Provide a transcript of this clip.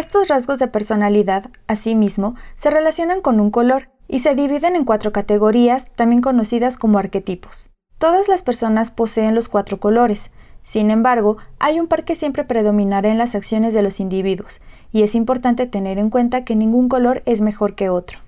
Estos rasgos de personalidad, asimismo, se relacionan con un color y se dividen en cuatro categorías, también conocidas como arquetipos. Todas las personas poseen los cuatro colores, sin embargo, hay un par que siempre predominará en las acciones de los individuos, y es importante tener en cuenta que ningún color es mejor que otro.